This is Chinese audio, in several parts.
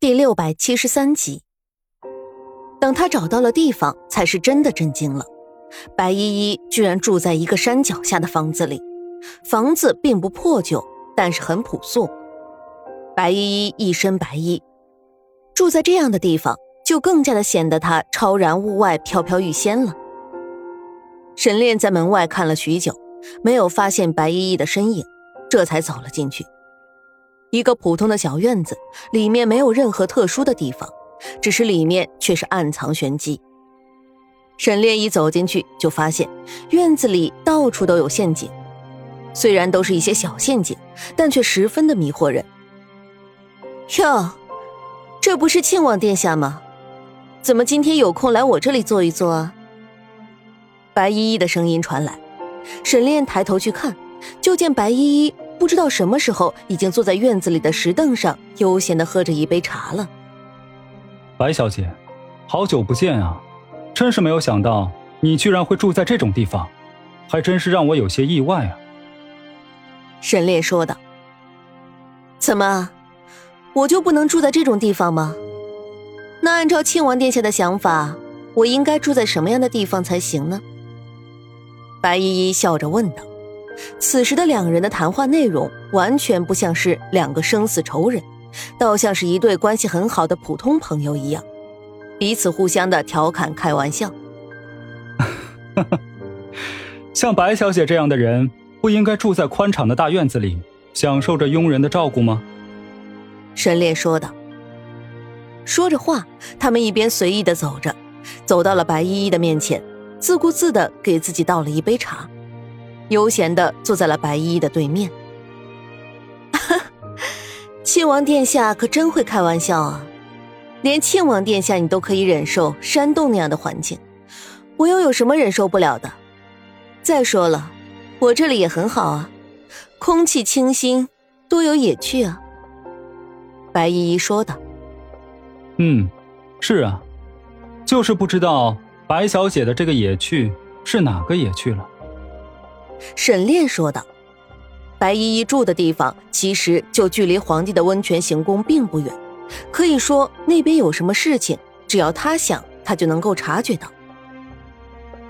第六百七十三集。等他找到了地方，才是真的震惊了。白依依居然住在一个山脚下的房子里，房子并不破旧，但是很朴素。白依依一身白衣，住在这样的地方，就更加的显得她超然物外、飘飘欲仙了。沈炼在门外看了许久，没有发现白依依的身影，这才走了进去。一个普通的小院子，里面没有任何特殊的地方，只是里面却是暗藏玄机。沈炼一走进去，就发现院子里到处都有陷阱，虽然都是一些小陷阱，但却十分的迷惑人。哟，这不是庆王殿下吗？怎么今天有空来我这里坐一坐啊？白依依的声音传来，沈炼抬头去看，就见白依依不知道什么时候已经坐在院子里的石凳上，悠闲的喝着一杯茶了。白小姐，好久不见啊！真是没有想到，你居然会住在这种地方，还真是让我有些意外啊。沈烈说道：“怎么，我就不能住在这种地方吗？那按照庆王殿下的想法，我应该住在什么样的地方才行呢？”白依依笑着问道。此时的两人的谈话内容，完全不像是两个生死仇人，倒像是一对关系很好的普通朋友一样。彼此互相的调侃开玩笑，像白小姐这样的人，不应该住在宽敞的大院子里，享受着佣人的照顾吗？沈炼说道。说着话，他们一边随意的走着，走到了白依依的面前，自顾自的给自己倒了一杯茶，悠闲的坐在了白依依的对面。亲王殿下可真会开玩笑啊！连庆王殿下你都可以忍受山洞那样的环境，我又有什么忍受不了的？再说了，我这里也很好啊，空气清新，多有野趣啊。白依依说道。嗯，是啊，就是不知道白小姐的这个野趣是哪个野趣了。沈炼说道。白依依住的地方其实就距离皇帝的温泉行宫并不远。可以说那边有什么事情，只要他想，他就能够察觉到。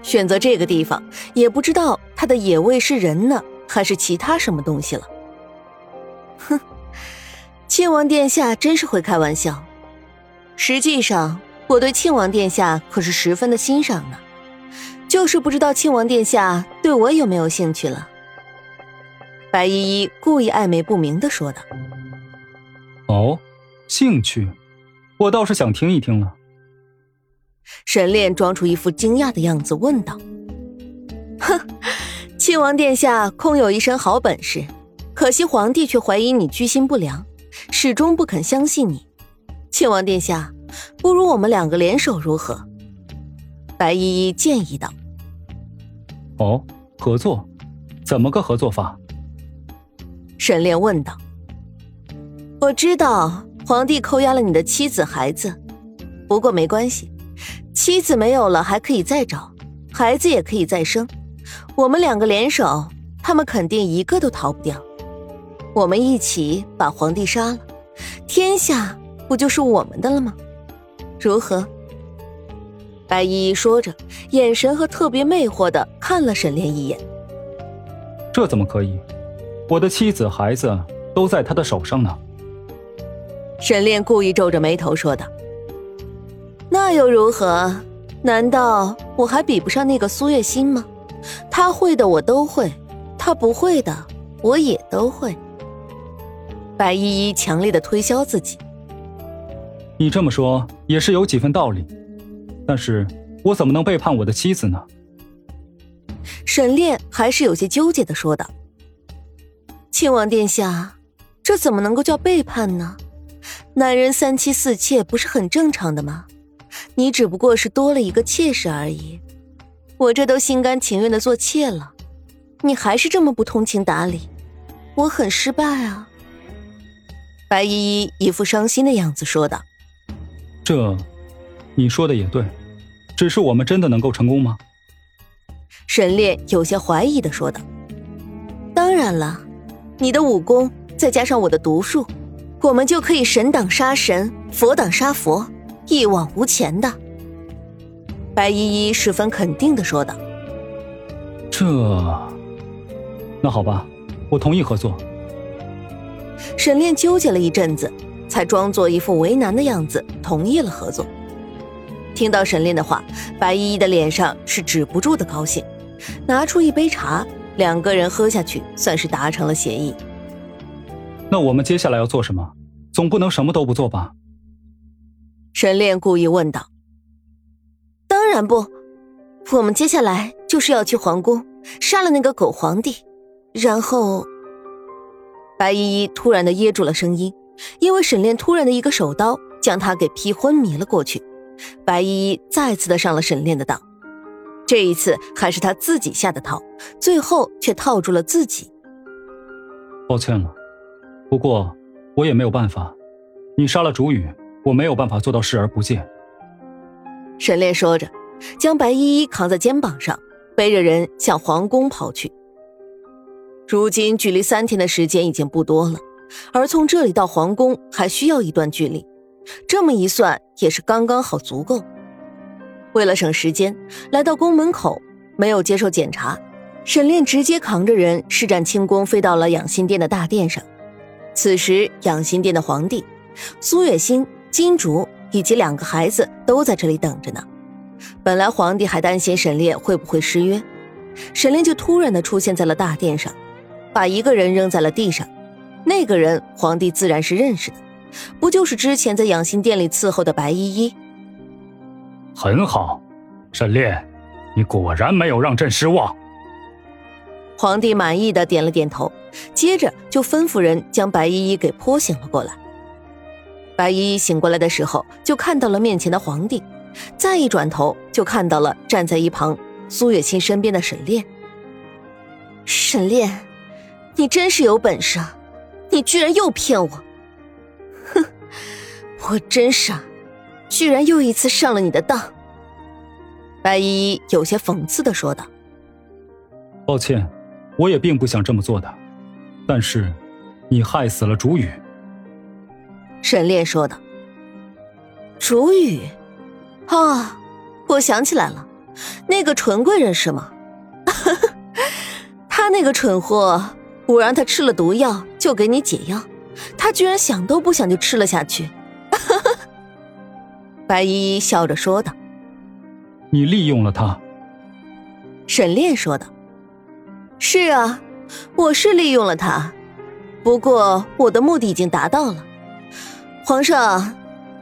选择这个地方，也不知道他的野味是人呢，还是其他什么东西了。哼，庆王殿下真是会开玩笑。实际上，我对庆王殿下可是十分的欣赏呢，就是不知道亲王殿下对我有没有兴趣了。白依依故意暧昧不明的说道：“哦。”兴趣，我倒是想听一听了。沈炼装出一副惊讶的样子，问道：“哼，亲王殿下空有一身好本事，可惜皇帝却怀疑你居心不良，始终不肯相信你。亲王殿下，不如我们两个联手如何？”白依依建议道。“哦，合作，怎么个合作法？”沈炼问道。“我知道。”皇帝扣押了你的妻子孩子，不过没关系，妻子没有了还可以再找，孩子也可以再生。我们两个联手，他们肯定一个都逃不掉。我们一起把皇帝杀了，天下不就是我们的了吗？如何？白依依说着，眼神和特别魅惑的看了沈炼一眼。这怎么可以？我的妻子孩子都在他的手上呢。沈炼故意皱着眉头说道：“那又如何？难道我还比不上那个苏月心吗？他会的我都会，他不会的我也都会。”白依依强烈的推销自己：“你这么说也是有几分道理，但是我怎么能背叛我的妻子呢？”沈炼还是有些纠结的说道：“亲王殿下，这怎么能够叫背叛呢？”男人三妻四妾不是很正常的吗？你只不过是多了一个妾室而已，我这都心甘情愿的做妾了，你还是这么不通情达理，我很失败啊。白依依一副伤心的样子说道：“这，你说的也对，只是我们真的能够成功吗？”沈炼有些怀疑的说道：“当然了，你的武功再加上我的毒术。”我们就可以神挡杀神，佛挡杀佛，一往无前的。白依依十分肯定的说道：“这……那好吧，我同意合作。”沈炼纠结了一阵子，才装作一副为难的样子，同意了合作。听到沈炼的话，白依依的脸上是止不住的高兴，拿出一杯茶，两个人喝下去，算是达成了协议。那我们接下来要做什么？总不能什么都不做吧？沈炼故意问道。当然不，我们接下来就是要去皇宫，杀了那个狗皇帝，然后……白依依突然的噎住了声音，因为沈炼突然的一个手刀将她给劈昏迷了过去。白依依再次的上了沈炼的当，这一次还是他自己下的套，最后却套住了自己。抱歉了，不过我也没有办法。你杀了主语，我没有办法做到视而不见。沈炼说着，将白依依扛在肩膀上，背着人向皇宫跑去。如今距离三天的时间已经不多了，而从这里到皇宫还需要一段距离。这么一算，也是刚刚好足够。为了省时间，来到宫门口没有接受检查，沈炼直接扛着人施展轻功飞到了养心殿的大殿上。此时，养心殿的皇帝苏月心、金竹以及两个孩子都在这里等着呢。本来皇帝还担心沈炼会不会失约，沈炼就突然的出现在了大殿上，把一个人扔在了地上。那个人，皇帝自然是认识的。不就是之前在养心殿里伺候的白依依？很好，沈炼，你果然没有让朕失望。皇帝满意的点了点头，接着就吩咐人将白依依给泼醒了过来。白依依醒过来的时候，就看到了面前的皇帝，再一转头就看到了站在一旁苏月清身边的沈炼。沈炼，你真是有本事啊！你居然又骗我！我真傻，居然又一次上了你的当。”白依依有些讽刺的说道。“抱歉，我也并不想这么做的，但是，你害死了竹雨。”沈炼说道。“竹雨，啊，我想起来了，那个纯贵人是吗？他那个蠢货，我让他吃了毒药就给你解药，他居然想都不想就吃了下去。”白依依笑着说道：“你利用了他。”沈炼说道：“是啊，我是利用了他，不过我的目的已经达到了。皇上，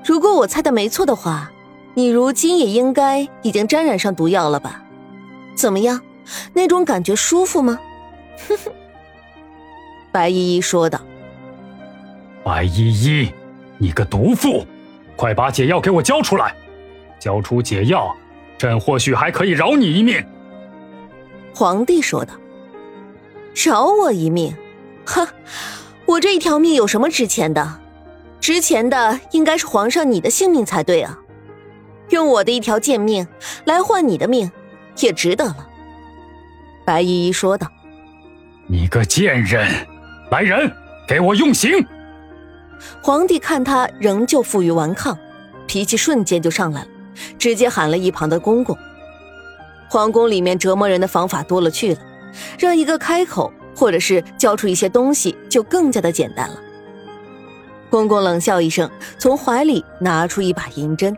如果我猜的没错的话，你如今也应该已经沾染上毒药了吧？怎么样，那种感觉舒服吗？”哼哼，白依依说道：“白依依。”你个毒妇，快把解药给我交出来！交出解药，朕或许还可以饶你一命。”皇帝说道。“饶我一命？哼，我这一条命有什么值钱的？值钱的应该是皇上你的性命才对啊！用我的一条贱命来换你的命，也值得了。”白依依说道。“你个贱人，来人，给我用刑！”皇帝看他仍旧负隅顽抗，脾气瞬间就上来了，直接喊了一旁的公公。皇宫里面折磨人的方法多了去了，让一个开口，或者是交出一些东西，就更加的简单了。公公冷笑一声，从怀里拿出一把银针。